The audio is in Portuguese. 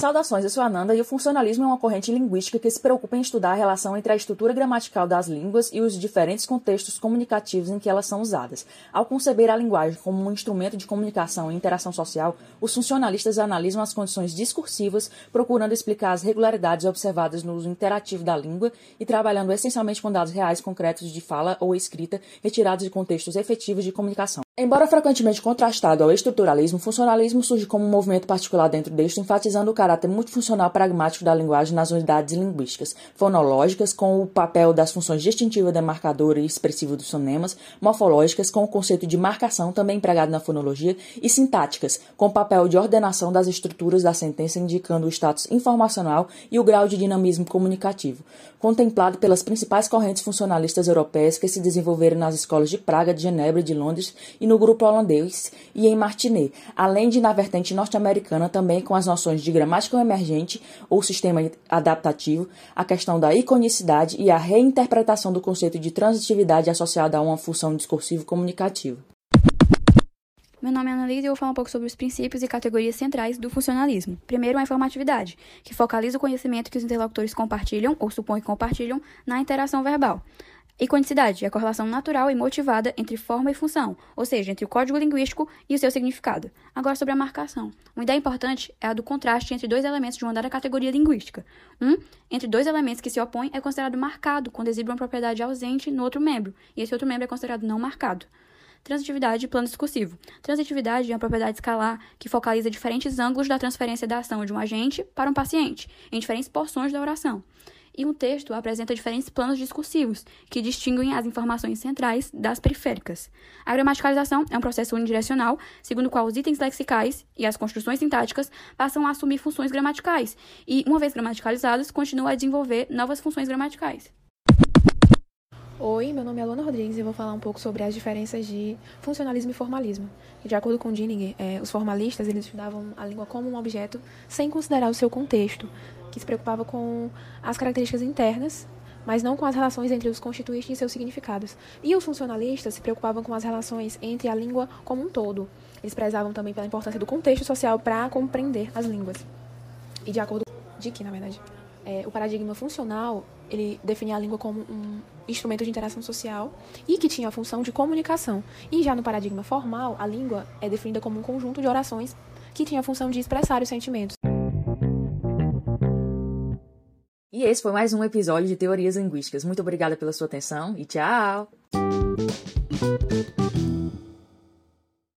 Saudações, eu sou a Nanda e o funcionalismo é uma corrente linguística que se preocupa em estudar a relação entre a estrutura gramatical das línguas e os diferentes contextos comunicativos em que elas são usadas. Ao conceber a linguagem como um instrumento de comunicação e interação social, os funcionalistas analisam as condições discursivas, procurando explicar as regularidades observadas no uso interativo da língua e trabalhando essencialmente com dados reais concretos de fala ou escrita retirados de contextos efetivos de comunicação. Embora frequentemente contrastado ao estruturalismo, o funcionalismo surge como um movimento particular dentro deste, enfatizando o caráter multifuncional pragmático da linguagem nas unidades linguísticas, fonológicas, com o papel das funções distintiva, demarcadora e expressiva dos fonemas, morfológicas, com o conceito de marcação, também empregado na fonologia, e sintáticas, com o papel de ordenação das estruturas da sentença, indicando o status informacional e o grau de dinamismo comunicativo, contemplado pelas principais correntes funcionalistas europeias que se desenvolveram nas escolas de Praga, de Genebra e de Londres e no grupo holandês e em Martinet, além de na vertente norte-americana também com as noções de gramática emergente ou sistema adaptativo, a questão da iconicidade e a reinterpretação do conceito de transitividade associada a uma função discursivo comunicativa. Meu nome é Annalise e eu vou falar um pouco sobre os princípios e categorias centrais do funcionalismo. Primeiro, a informatividade, que focaliza o conhecimento que os interlocutores compartilham ou supõem que compartilham na interação verbal. Iconicidade é a correlação natural e motivada entre forma e função, ou seja, entre o código linguístico e o seu significado. Agora, sobre a marcação. Uma ideia importante é a do contraste entre dois elementos de uma dada categoria linguística. Um, entre dois elementos que se opõem, é considerado marcado quando exibe uma propriedade ausente no outro membro, e esse outro membro é considerado não marcado. Transitividade e plano discursivo. Transitividade é uma propriedade escalar que focaliza diferentes ângulos da transferência da ação de um agente para um paciente, em diferentes porções da oração e um texto apresenta diferentes planos discursivos, que distinguem as informações centrais das periféricas. A gramaticalização é um processo unidirecional, segundo o qual os itens lexicais e as construções sintáticas passam a assumir funções gramaticais, e, uma vez gramaticalizados, continuam a desenvolver novas funções gramaticais. Oi, meu nome é Luana Rodrigues e vou falar um pouco sobre as diferenças de funcionalismo e formalismo. De acordo com Dinning, é, os formalistas eles estudavam a língua como um objeto sem considerar o seu contexto, que se preocupava com as características internas, mas não com as relações entre os constituintes e seus significados. E os funcionalistas se preocupavam com as relações entre a língua como um todo. Eles prezavam também pela importância do contexto social para compreender as línguas. E de acordo de que, na verdade, é, o paradigma funcional ele definia a língua como um instrumento de interação social e que tinha a função de comunicação. E já no paradigma formal, a língua é definida como um conjunto de orações que tinha a função de expressar os sentimentos. E esse foi mais um episódio de Teorias Linguísticas. Muito obrigada pela sua atenção e tchau!